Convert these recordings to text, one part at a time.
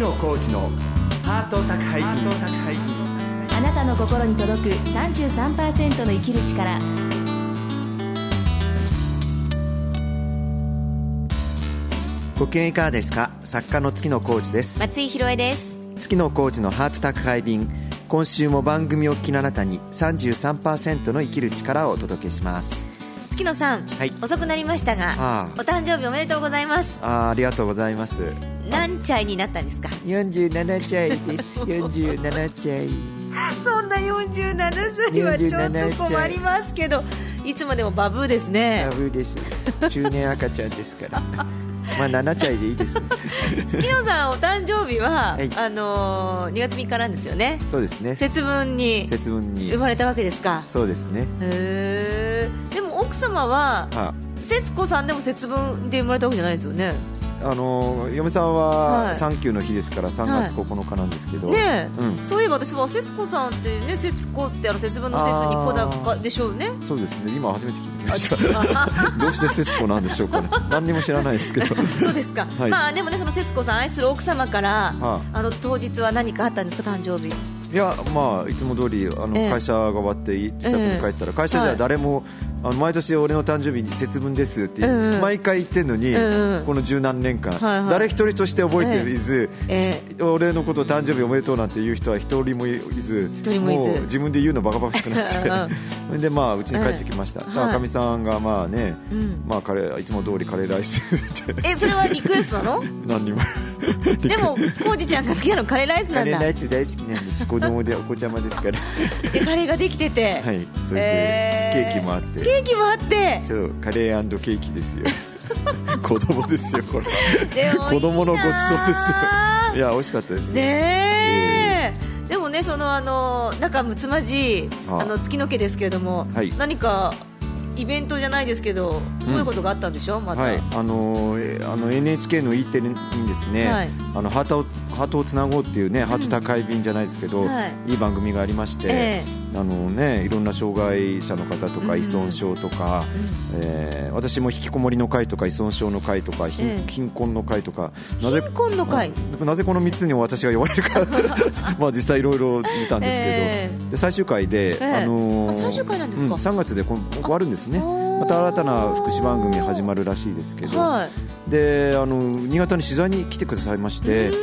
野コーチのハート宅配便あなたの心に届く33%の生きる力。ご機嫌いかがですか？作家の月野コーチです。松井ひろえです。月野コーチのハート宅配便。今週も番組をお聞きのあなたに33%の生きる力をお届けします月野さん、はい。遅くなりましたがお誕生日おめでとうございます。あーありがとうございます。何歳になったんですか？47歳です。47歳。そんな47歳はちょっと困りますけどいつまでもバブーですね。ラブです。中年赤ちゃんですから。まあ7歳でいいです。月野さんお誕生日は、はい。あのー2月3日なんですよね。そうですね。節分に節分に。生まれたわけですか？そうですね。へえでも奥様はあ節子さんでも節分で生まれたわけじゃないですよね？あの嫁さんはい。は産休の日ですから3月9日なんですけど、ねえ、うん。そういえば私は節子さんってね節子ってあの節分の節に子高でしょうね。そうですね。今初めて気づきました。どうして節子なんでしょうかね。何にも知らないですけど。そうですか、はい。まあでもねその節子さん愛する奥様から、はあの当日は何かあったんですか誕生日？いやまあいつも通りあの、ええ。会社が終わって自宅に帰ったら、会社では誰も、あの毎年俺の誕生日に節分ですって、うんうん。毎回言ってるのに、うんうん。この十何年間、はいはい。誰一人として覚えていず、え俺のこと誕生日おめでとうなんて言う人は一人もいずもう自分で言うのバカバカしくなって。それ でまあうちに帰ってきました、ええ。かみさんがまあね、うん。まあカレーいつも通りカレーライス。っ てえそれはリクエストなの？何にも。でもコウジちゃんが好きなのカレーライスなんだ。カレーライス大好きなんです。子供でお子ちゃまですから。でカレーができてて、はい。それで、えケーキもあってケーキもあって。そうカレーケーキですよ。子供ですよこれでもいいな子供のごちそうですよ。いや美味しかったですねえ。でもねそのあの仲睦まじいあ。あの月の家ですけれども、はい。何かイベントじゃないですけどそういうことがあったんでしょ、また、はい、あのーえあの NHK の E テレにですね、はい。あのハートをハートをつなごうっていうね、ハート宅配便じゃないですけど、はい。い、い番組がありまして、えあのねいろんな障害者の方とかうん。依存症とか、えー私も引きこもりの会とか依存症の会とか貧,、ええ。貧困の会とかなぜ貧困の会？うんなぜこの3つに私が呼ばれるか まあ実際いろいろ見たんですけど、えで最終回で、ええ。あの最終回なんですか？うん3月でこん終わるんですね。また新たな福祉番組始まるらしいですけど、はい。であの新潟に取材に来てくださいまして、うん、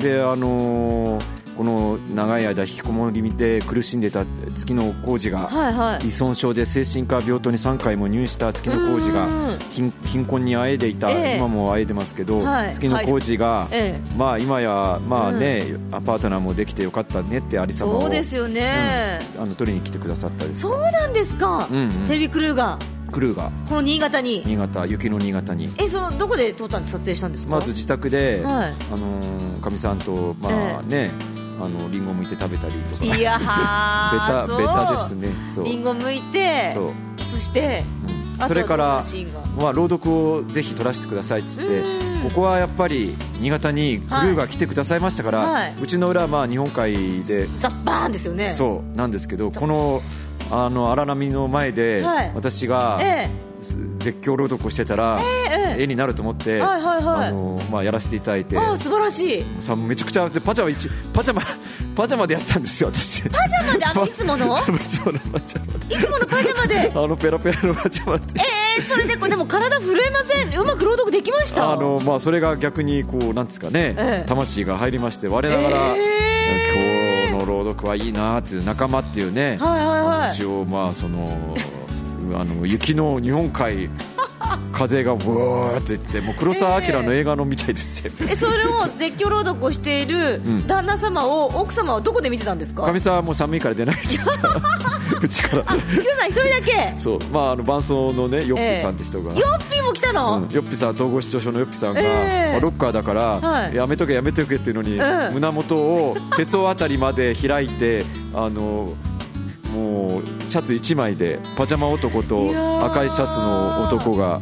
であのーこの長い間引きこもりで苦しんでた月野浩二が、依存症で精神科病棟に3回も入院した月野浩二がうん貧貧困にあえいでいた、ええ。今もあえいでますけど、はい。月野浩二が、ええ。まあ、今や、まあねパートナーもできてよかったねってありさまをそうですよね、あの取りに来てくださったそうなんですか、テレビクルーがクルーが。この新潟に？新潟雪の新潟に。えそのどこで撮ったんで撮影したんですか？まず自宅で、はい。あのかみさんとまあね、あのリンゴ剥いて食べたりとか。いやはー ベタベタですね。そう。リンゴ剥いてそう、そしてうん。それからまあ、朗読をぜひ撮らせてくださいっつってうん。ここはやっぱり新潟にクルーが来てくださいましたから、はい。うちの裏はまあ日本海でザッバーンですよね。そうなんですけどこのあの荒波の前ではい。私がえ絶叫朗読をしてたらえええ絵になると思ってあのまあやらせていただいて。ああ素晴らしい。さめちゃくちゃでパジャマ一パジャマ パジャマでやったんですよ私。パパジャマで？あの いつもの？いつものパジャマで。あのペラペラのパジャマで。えー、それででも体震えません？うまく朗読できました？あのまあそれが逆にこうなんですかね、ええ。魂が入りまして我ながら、え今日の朗読はいいなっていう仲間っていうね、はいはいはい。一応まあその あの雪の日本海風がブワーっといってもう黒澤明の映画のみたいですよ、えそれを絶叫朗読をしているん。旦那様を奥様はどこで見てたんですか？かみさんはもう寒いから出ないって言ってたうちから。あヒロさん一人だけ。そう。まああの伴奏のねヨッピーさんって人が、ヨッピーも来たの、うん。ヨッピーさん統合失調症のヨッピーさんが、ええ。まあロッカーだから、はい。やめとけやめとけっていうのに、うん。胸元をへそあたりまで開いてあのもうシャツ1枚でパジャマ男と赤いシャツの男が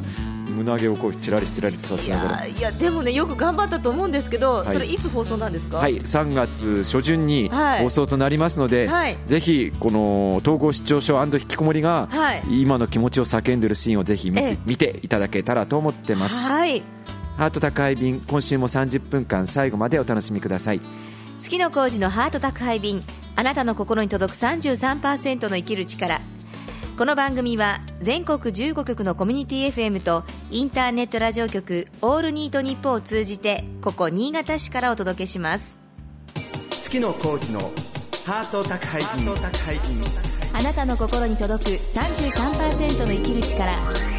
胸毛をこうチラリチラリとさせいながら。やいやでもねよく頑張ったと思うんですけど、はい。それいつ放送なんですか？はい、3月初旬にはい。放送となりますので、はい。ぜひこの統合失調症引きこもりが、はい。今の気持ちを叫んでるシーンをぜひ見て,、ええ。見ていただけたらと思ってます。はい。ハート宅配便今週も30分間最後までお楽しみください月野浩二のハート宅配便あなたの心に届く33%の生きる力。この番組は全国15局のコミュニティ FM とインターネットラジオ局オールニートニッポを通じてここ新潟市からお届けします。月野浩二のハート宅配便。あなたの心に届く33%の生きる力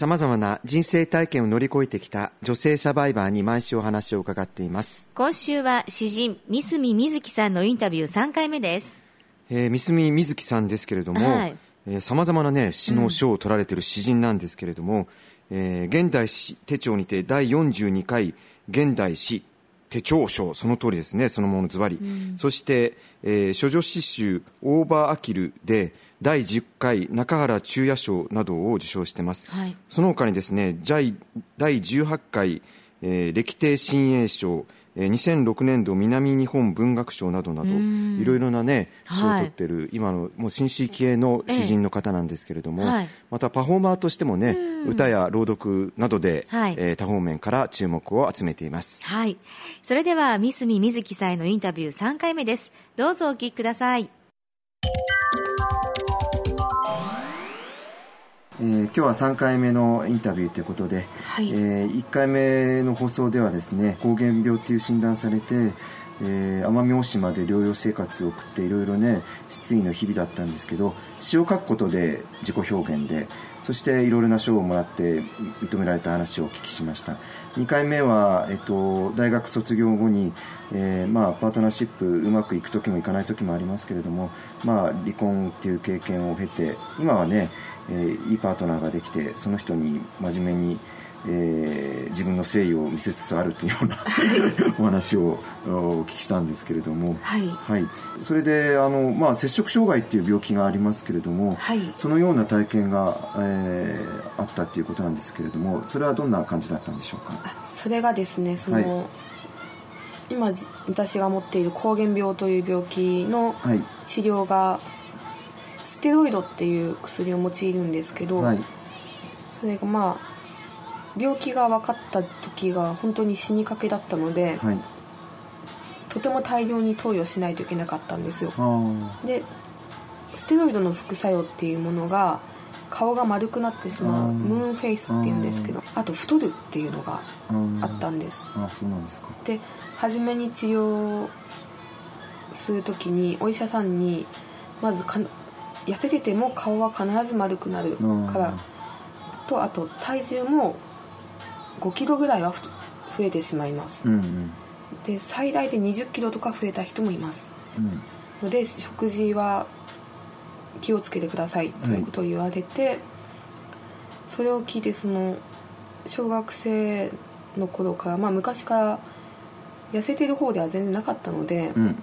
さまざまな人生体験を乗り越えてきた女性サバイバーに毎週お話を伺っています。今週は詩人三角瑞希さんのインタビュー3回目です。えー、三角瑞希さんですけれどもさまざまな、ね、詩の賞を取られている詩人なんですけれども、うん、えー、現代詩手帳にて第42回現代詩手帳賞その通りですねそのものズバリ、うん、そして、えー、処女詩集「オーバーアキル」で第10回中原中也賞などを受賞しています、はい、その他にですね第18回、えー、歴帝新栄賞2006年度南日本文学賞などなどいろいろなね賞を取ってる、今のもう新進気鋭の詩人の方なんですけれども、はい、またパフォーマーとしてもね歌や朗読などで、はい、えー、多方面から注目を集めています、はい、それでは三角瑞希さんへのインタビュー3回目です。どうぞお聞きくださいえー、今日は3回目のインタビューということで、はい、えー、1回目の放送ではですね膠原病っていう診断されて、えー、奄美大島で療養生活を送っていろいろね失意の日々だったんですけど詩を書くことで自己表現でそしていろいろな賞をもらって認められた話をお聞きしました。2回目は、えっと、大学卒業後に、えーまあ、パートナーシップうまくいく時もいかない時もありますけれども、まあ、離婚っていう経験を経て今はねえー、いいパートナーができてその人に真面目に、えー、自分の誠意を見せつつあるというようなお話をお聞きしたんですけれども、はい、はい、それであの、まあ、摂食障害っていう病気がありますけれども、はい、そのような体験が、えー、あったっていうことなんですけれどもそれはどんな感じだったんでしょうか？それがですねその、はい。今私が持っている膠原病という病気の治療がステロイドっていう薬を用いるんですけど、はい、それがまあ病気が分かった時が本当に死にかけだったので、はい、とても大量に投与しないといけなかったんですよ。でステロイドの副作用っていうものが顔が丸くなってしまうムーンフェイスっていうんですけどあと太るっていうのがあったんです。あそうなんですか。で初めに治療する時にお医者さんにまず痩せてても顔は必ず丸くなるから。とあと体重も5キロぐらいは増えてしまいます、うんうん、で最大で20キロとか増えた人もいます、うん、ので食事は気をつけてくださいということを言われて、はい、それを聞いてその小学生の頃からまあ昔から痩せてる方では全然なかったので、うん、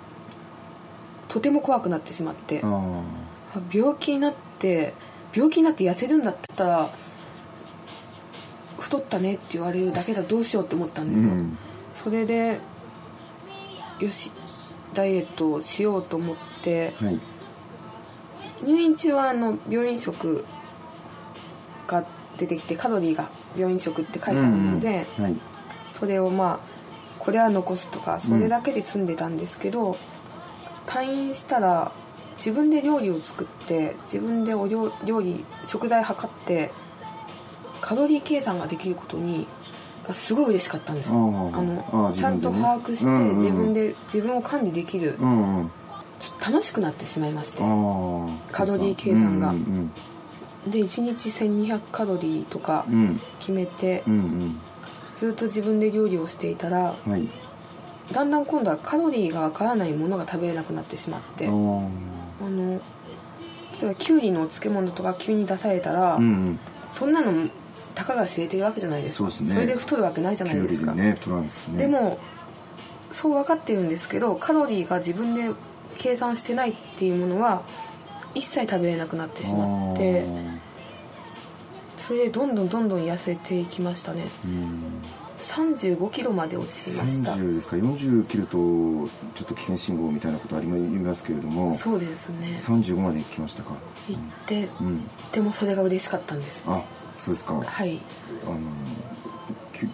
とても怖くなってしまって病気になって病気になって痩せるんだったら太ったねって言われるだけだどうしようって思ったんですよ、うん、それでよしダイエットをしようと思って、はい、入院中はあの病院食が出てきてカロリーが病院食って書いてあるので、うんうん。はい、それをまあこれは残すとかそれだけで済んでたんですけど、うん、退院したら自分で料理を作って自分でお料理食材測ってカロリー計算ができることにがすごい嬉しかったんです。あのちゃんと把握して自分で自分を管理できる、ちょっと楽しくなってしまいましてカロリー計算が、で1日1200カロリーとか決めて、ずっと自分で料理をしていたら、はい、だんだん今度はカロリーがわからないものが食べれなくなってしまってあの例えばきゅうりのお漬物とか急に出されたら、うんうん、そんなのたかが知れてるわけじゃないですか。そ、ね,、れで太るわけないじゃないですか。でねでね、でもそう分かってるんですけどカロリーが自分で計算してないっていうものは一切食べれなくなってしまってそれでどんどんどんどん痩せていきましたね35キロまで落ちました。30ですか。40キロとちょっと危険信号みたいなことありますけれども。そうですね。35まで行きましたか。行って、うん、でもそれが嬉しかったんです。あそうですか。はい。あの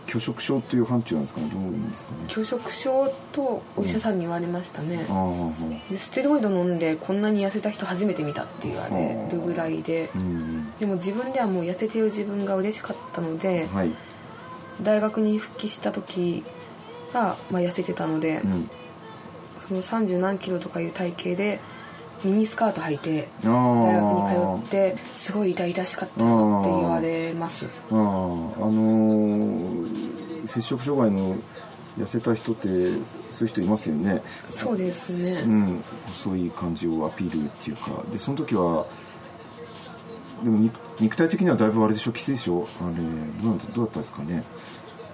拒食症っていう範疇なんですかね。どううんですかね。拒食症とお医者さんに言われましたね、うん、ステロイド飲んでこんなに痩せた人初めて見たって言われるぐらいで、うん、でも自分ではもう痩せてる自分が嬉しかったので、はい、大学に復帰した時が、まあ、痩せてたので、うん、その30何キロとかいう体型でミニスカート履いて大学に通ってすごい痛々しかったよって言われます。ああのー、摂食障害の痩せた人ってそういう人いますよね。そうですね。うん。細い感じをアピールっていうか。でその時はでも肉体的にはだいぶあれでしょ？きついでしょあれどうどうだったんですかね？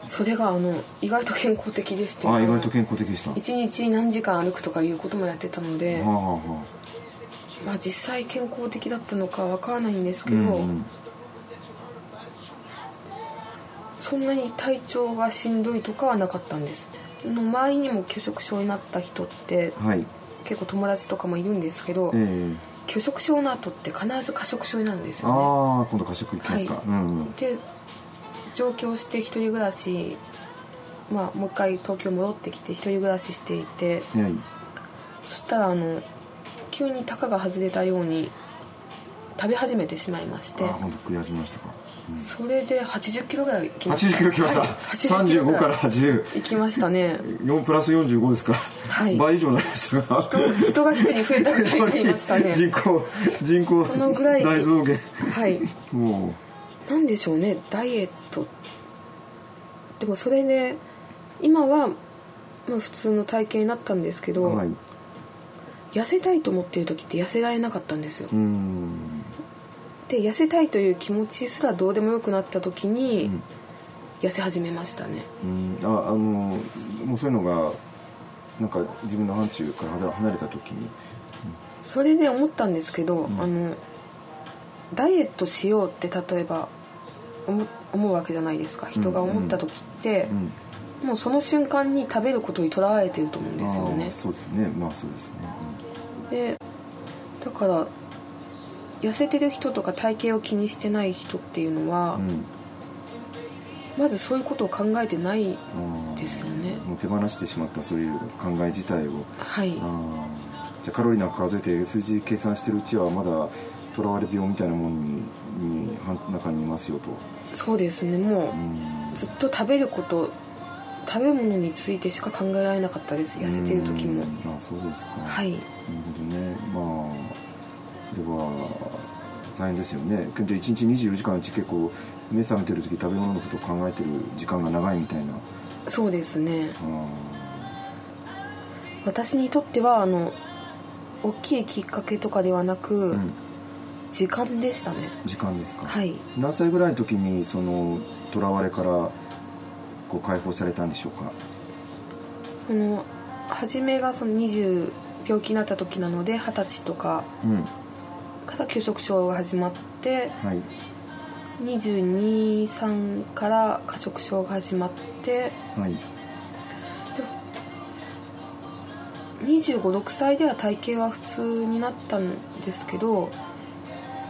それがあの意外と健康的でして。あ意外と健康的でした。一日何時間歩くとかいうこともやってたので、はあはあまあ実際健康的だったのかわからないんですけど、うんうん、そんなに体調がしんどいとかはなかったんです。の周りにも拒食症になった人って、はい、結構友達とかもいるんですけど、えー、拒食症の後って必ず過食症になるんですよね。ああ今度過食いきますか、はい。うんうん、で上京して一人暮らしまあもう一回東京戻ってきて一人暮らししていて、はい、そしたらあの急にたかが外れたように食べ始めてしまいまして。あ本当食い始めましたか、うん、それで80キロぐらいいきました。80キロきました、はい、35から80いきましたね。4プラス45ですか、はい、倍以上になりました。が人人が一人増えたぐらいになりましたね。人口人口そのぐらい大増減。はい。もう。なんでしょうねダイエット。でもそれで今は、まあ、普通の体型になったんですけど、はい。痩せたいと思っている時って痩せられなかったんですよで痩せたいという気持ちすらどうでもよくなった時に、痩せ始めましたね。ああのもうそういうのがなんか自分の範疇から離れた時に、それで思ったんですけど、うん、あのダイエットしようって例えば思思うわけじゃないですか。人が思った時って、うん。うん。もうその瞬間に食べることにとらわれてると思うんですよね。そうですね。まあそうですね、うん、でだから痩せてる人とか体型を気にしてない人っていうのは、うん、まずそういうことを考えてないですよね。もう手放してしまったそういう考え自体を。はい。じゃあカロリーなんか数えて数字計算してるうちはまだとらわれ病みたいなものにに中にいますよと。そうですね。もう、ずっと食べること食べ物についてしか考えられなかったです。痩せてる時も。あそうですか。はい。なるほどね。まあそれは大変ですよね。けど1日24時間うち結構目覚めてる時食べ物のことを考えてる時間が長いみたいな。そうですね。私にとってはあの大きいきっかけとかではなく、うん、時間でしたね。時間ですか。はい。何歳ぐらいの時にそのとらわれからこう解放されたんでしょうか？その初めがその20病気になった時なので二十歳とかから拒食症が始まって、はい、223から過食症が始まって、はい、2 5 6歳では体型は普通になったんですけど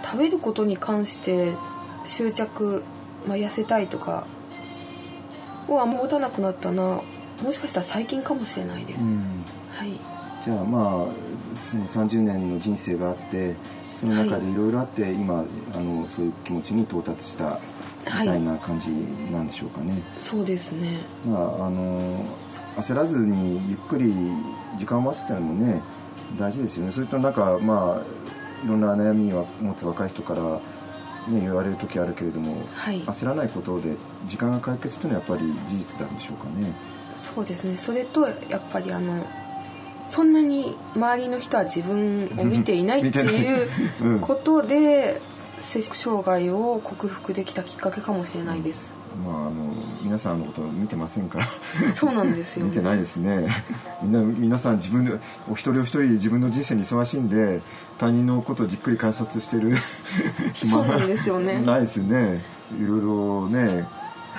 食べることに関して執着、まあ、痩せたいとかをあんま持たなくなったな。もしかしたら最近かもしれないです、うん、はい。じゃあまあその30年の人生があってその中でい。ろいろあって、はい、今あのそういう気持ちに到達したみたいな感じなんでしょうかね、はい、そうですね。まああの焦らずにゆっくり時間を待つっていうのもね大事ですよね。それとなんかまあいろんな悩みを持つ若い人からね、言われる時あるけれども、はい、焦らないことで時間が解決というのはやっぱり事実なんでしょうかね。そうですね。それとやっぱりあのそんなに周りの人は自分を見ていないっていうことで、摂食障害を克服できたきっかけかもしれないです、まあ、あの皆さんのこと見てませんから。そうなんですよ、ね、見てないですね。みんな皆さん自分でお一人お一人自分の人生に忙しいんで他人のことをじっくり観察してる暇がないですよね。ないですね。いろいろね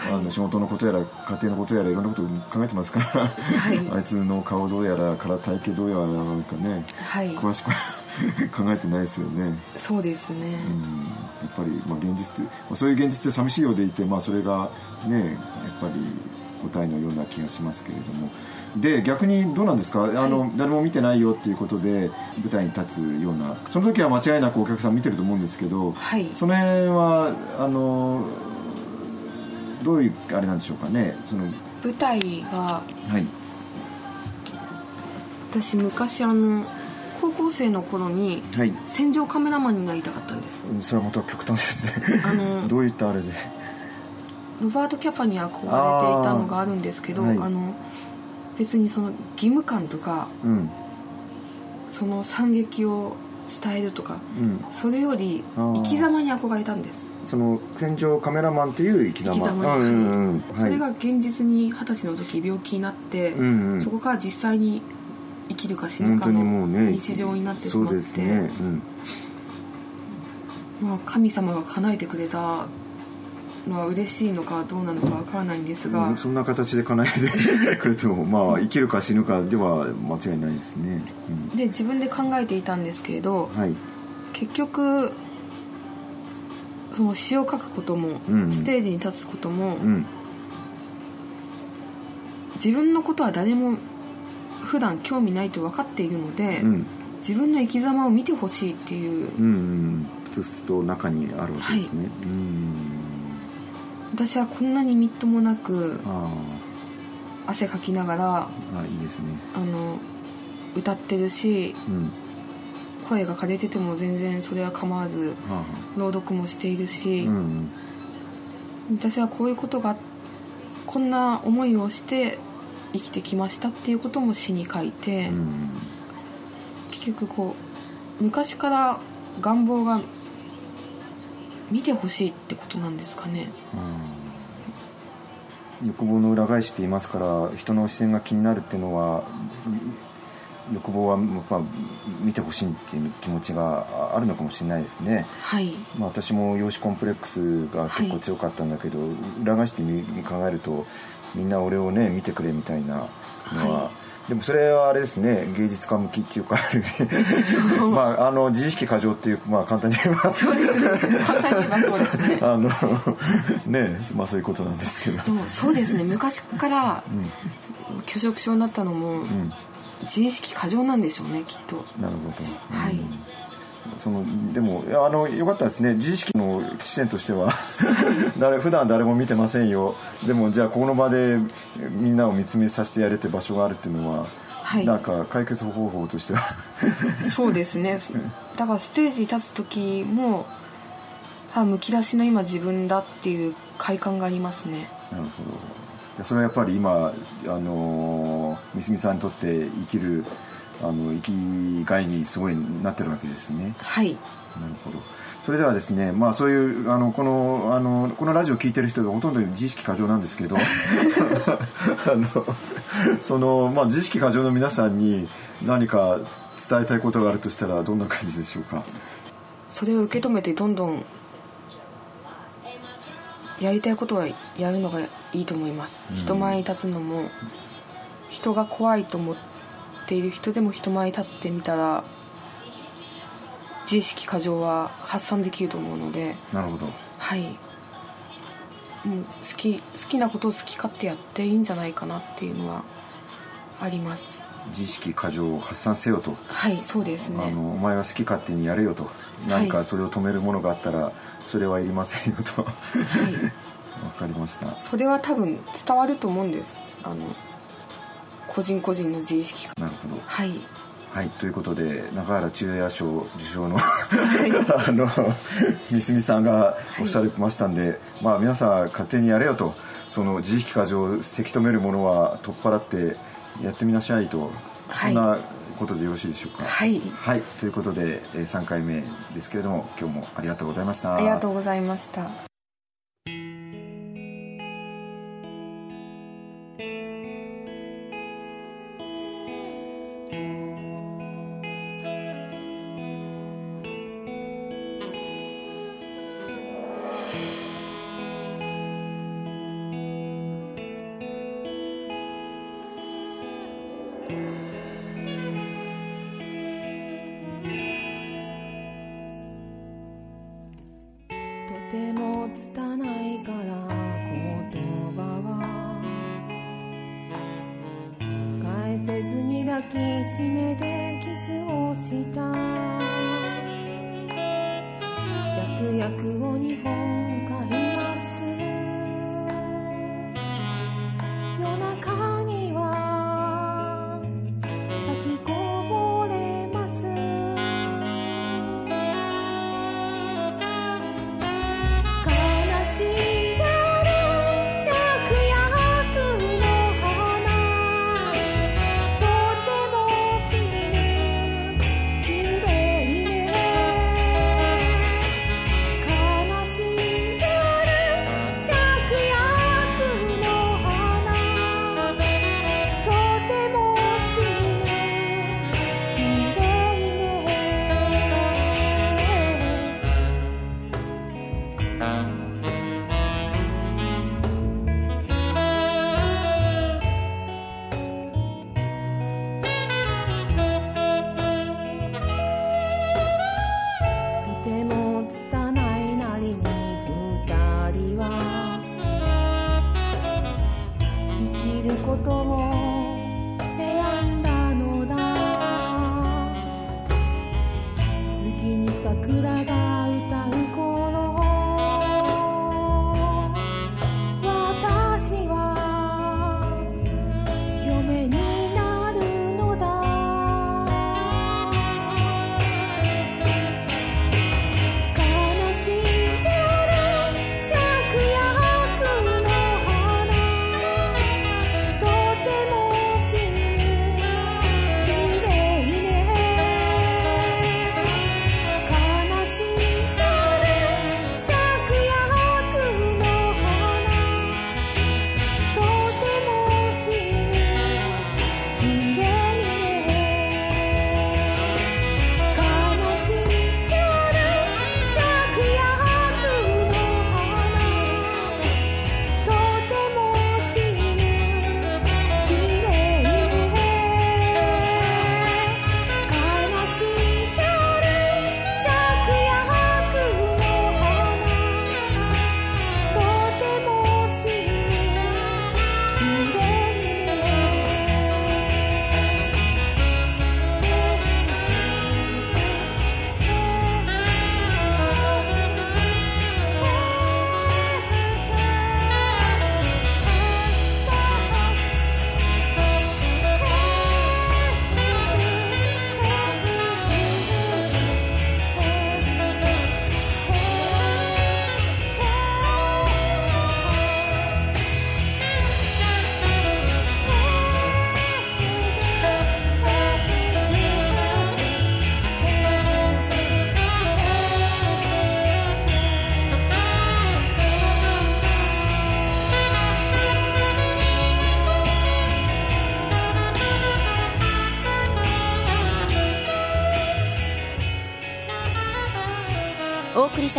あの仕事のことやら家庭のことやらいろんなことを考えてますから、はい、あいつの顔どうやらから体型どうやらなんかね、はい、詳しく 考えてないですよね。そうですね、うん、やっぱり、まあ、現実まあ、そういう現実で寂しいようでいて、まあ、それがねやっぱり答えのような気がしますけれども。で逆にどうなんですか、あの、はい、誰も見てないよっていうことで舞台に立つような。その時は間違いなくお客さん見てると思うんですけど、はい、その辺はあのどういうあれなんでしょうかね？その舞台が、はい、私昔あの高校生の頃に戦場カメラマンになりたかったんです、はい、それはまた極端ですね。あの どういったあれで？ロバート・キャパに憧れていたのがあるんですけどあ、はい、あの別にその義務感とか、うん、その惨劇を伝えるとか、うん、それより生き様に憧れたんですその戦場カメラマンという生き様。それが現実に二十歳の時病気になって、うんうん、そこから実際に生きるか死ぬかの日常になってしまって、ねね。うん、まあ、神様が叶えてくれたのは嬉しいのかどうなのかわからないんですが、うん、そんな形で叶えてくれてもまあ生きるか死ぬかでは間違いないですね、うん、で自分で考えていたんですけれど、はい、結局その詩を書くことも、うんうん、ステージに立つことも、うん、自分のことは誰も普段興味ないと分かっているので、うん、自分の生き様を見てほしいっていううんうん。ふつふつと中にあるわけですね、はい、うん。私はこんなにみっともなく汗かきながらあいいですね。あの歌ってるし、うん、声が枯れてても全然それは構わず朗読もしているし、うん、私はこういうことがこんな思いをして生きてきましたっていうことも詩に書いて、うん、結局こう昔から願望が見てほしいってことなんですかね、うん、欲望の裏返しって言いますから人の視線が気になるっていうのは欲望はやっぱ見てほしいっていう気持ちがあるのかもしれないですね、はい。まあ、私も容姿コンプレックスが結構強かったんだけど、はい、裏返して考えるとみんな俺をね見てくれみたいなのは、はい、でもそれはあれですね。芸術家向きっていうか まああの自意識過剰っていうまあ簡単に言えば。そうですね。簡単に言えばそうですね。あのねまあそういうことなんですけど。でもそうですね。昔から拒食症になったのも、うん自意識過剰なんでしょうねきっと。なるほど、はい。そのでもあのよかったですね。自意識の視点としては。誰普段誰も見てませんよ。でもじゃあこの場でみんなを見つめさせてやれって場所があるっていうのは、はい、なんか解決方法としては。そうですね。だからステージに立つ時もあむき出しの今自分だっていう快感がありますね。なるほどそれはやっぱり今あの三角さんにとって生きるあの生きがいにすごいなってるわけですね。はい。なるほど。それではですねまあそういうあのこのあのこのラジオを聞いてる人がほとんど自意識過剰なんですけど あのその、まあ、自意識過剰の皆さんに何か伝えたいことがあるとしたらどんな感じでしょうか？それを受け止めてどんどんやりたいことはやるのがいいと思います、うん、人前に立つのも人が怖いと思っている人でも人前に立ってみたら自意識過剰は発散できると思うのでなるほど。はい。もう好き好きなことを好き勝手やっていいんじゃないかなっていうのはあります自意識過剰を発散せよと。はいそうですね。あのお前は好き勝手にやれよと。何かそれを止めるものがあったら、それはいりませんよと。はい。わかりました。それは多分伝わると思うんです。あの個人個人の自意識。なるほど。はい。はい、ということで中原中也賞受賞の あの三角さんがおっしゃりましたんで、はい、まあ皆さん勝手にやれよと。その自意識過剰をせき止めるものは取っ払ってやってみなさいと、はい、そんなことでよろしいでしょうか？はい、はい、ということで3回目ですけれども今日もありがとうございました。ありがとうございました約を日本海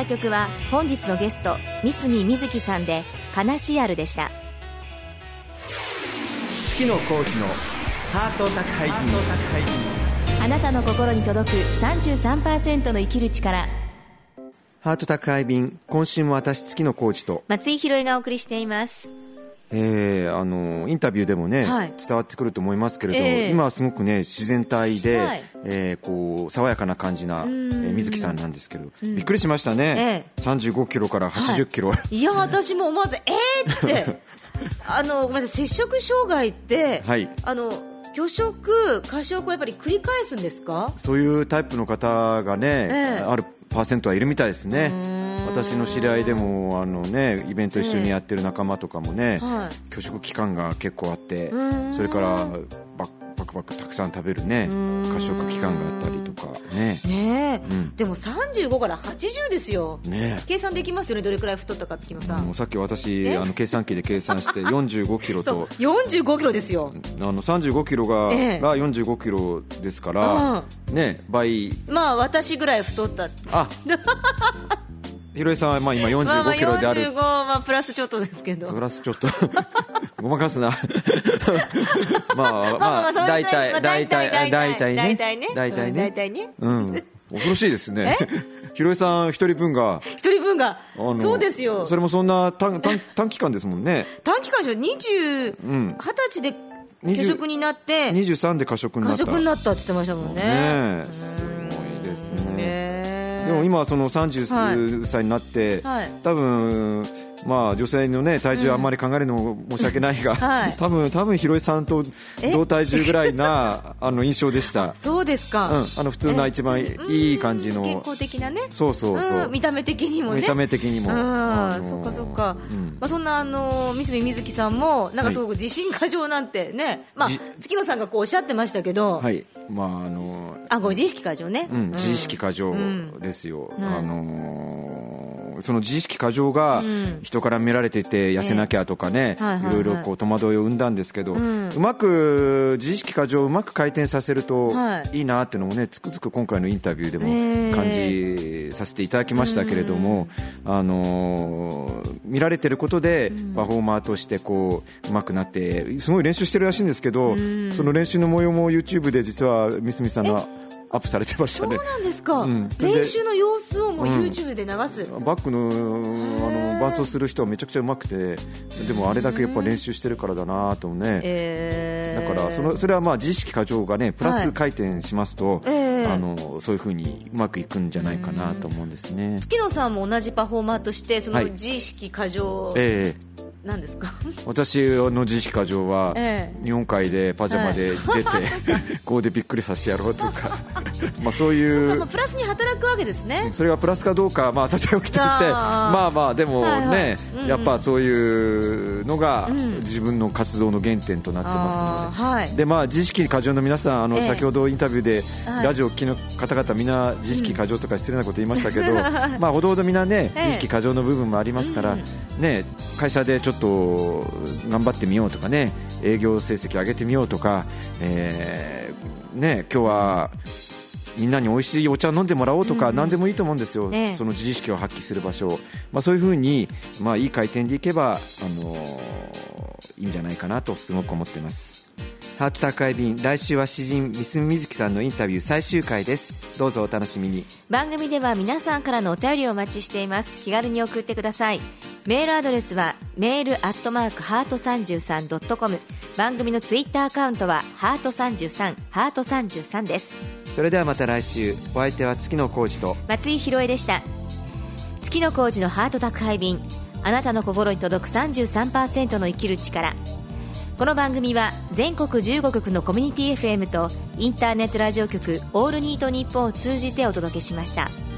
した曲は本日のゲスト三角瑞希さんで「悲しやる」でした。月野コーチのハート宅配便。あなたの心に届く33%の生きる力。ハート宅配便今週も私月野コーチと。松井宏恵がお送りしていますえー、あのインタビューでもね、はい、伝わってくると思いますけれど、えー、今はすごくね自然体で、はい、えー、こう爽やかな感じな、えー、水木さんなんですけど、びっくりしましたね、えー、35キロから80キロ、はい、いや私も思わずえーって。あのごめんなさい摂食障害って、はい、あの拒食過食をやっぱり繰り返すんですか？そういうタイプの方がね、えー、あるパーセントはいるみたいですね。私の知り合いでもあの、ね、イベント一緒にやってる仲間とかもね、はい、拒食期間が結構あってそれからババクバクたくさん食べるね過食期間があったりとかね。ね、うん、でも35から80ですよ、ね、計算できますよねどれくらい太ったかってのさ。もうさっき私あの計算機で計算して45キロと。45キロですよ。あの35キロが,、ええ、が45キロですから、ね倍。まあ私ぐらい太った。あ ひろえさんはまあ今45キロである、まあ、まあプラスちょっとですけど。プラスちょっと。ごまかすな。まあまあ大体大体大体ね。大体ね。大体ね。うん恐ろしいですね。ひろえさん一人分が。一人分が？そうですよ。それもそんな短短短期間ですもんね。短期間でしょ20、うん、20歳で過食になって。23で過食になった。過食になったって言ってましたもんね。ねすごいですねでも今その30歳になって、はい。はい、多分まあ、女性の、ね、体重あんまり考えるのも申し訳ないが、うんはい、多分多分広井さんと同体重ぐらいな あの印象でした。そうですか、うん、あの普通な一番いい感じの。健康的なね。そうそうそう、うん、見た目的にもね。見た目的にも。あ、そっかそっか、うん、まあ、そんなあの三角瑞希さんもなんかすごく自信過剰なんてね、まあ、月野さんがこうおっしゃってましたけど。はい。まああのあご自意識過剰ね、うん、自意識過剰ですよ、あのその自意識過剰が人から見られてて痩せなきゃとかね、いろいろこう戸惑いを生んだんですけど、うまく自意識過剰をうまく回転させるとい。いなっていうのもねつくづく今回のインタビューでも感じさせていただきましたけれども、あの見られてることでパフォーマーとしてこううまくなってすごい練習してるらしいんですけど、その練習の模様も YouTube で実は三角さんがアップされてましたね。そうなんですか、うん、練習の様子をもう YouTube で流す、うん、バックのあの伴奏する人はめちゃくちゃうまくてでもあれだけやっぱ練習してるからだなとね、えー、だからそのそれはまあ自意識過剰がねプラス回転しますと、はい。えー、あのそういうふうにうまくいくんじゃないかなと思うんですね。月野さんも同じパフォーマーとしてその自意識過剰、はい、えー何ですか？私の自意識過剰は、ええ、日本海でパジャマで出て、ここでびっくりさせてやろうとか。まあそういう。まあ、プラスに働くわけですね。それがプラスかどうか、まあ、さておきとしてまあまあでもね、はいはい。うんうん、やっぱそういうのが自分の活動の原点となってますので,、はい、でまあ、自意識過剰の皆さんあの、え、先ほどインタビューで、ラジオを聴きの方々みんな自意識過剰とか失礼なこと言いましたけど、まあほどほどみんなね、自意識過剰の部分もありますから、ね、会社でちょっと頑張ってみようとかね営業成績上げてみようとか、えーね、今日はみんなに美味しいお茶飲んでもらおうとか、うん、何でもいいと思うんですよ、ね、その自意識を発揮する場所。を、まあ、そういうふうに、まあ、いい回転でいけば、あのー、いいんじゃないかなとすごく思ってますハート宅配便来週は詩人三角瑞希さんのインタビュー最終回です。どうぞお楽しみに。番組では皆さんからのお便りをお待ちしています。気軽に送ってください。メールアドレスはメールアットマークハート33ドットコム。番組のツイッターアカウントはハート33ハート33です。それではまた来週。お相手は月野浩二と。松井宏恵でした。月野浩二のハート宅配便。あなたの心に届く33%の生きる力この番組は全国15局のコミュニティ FM とインターネットラジオ局オールニートニッポンを通じてお届けしました。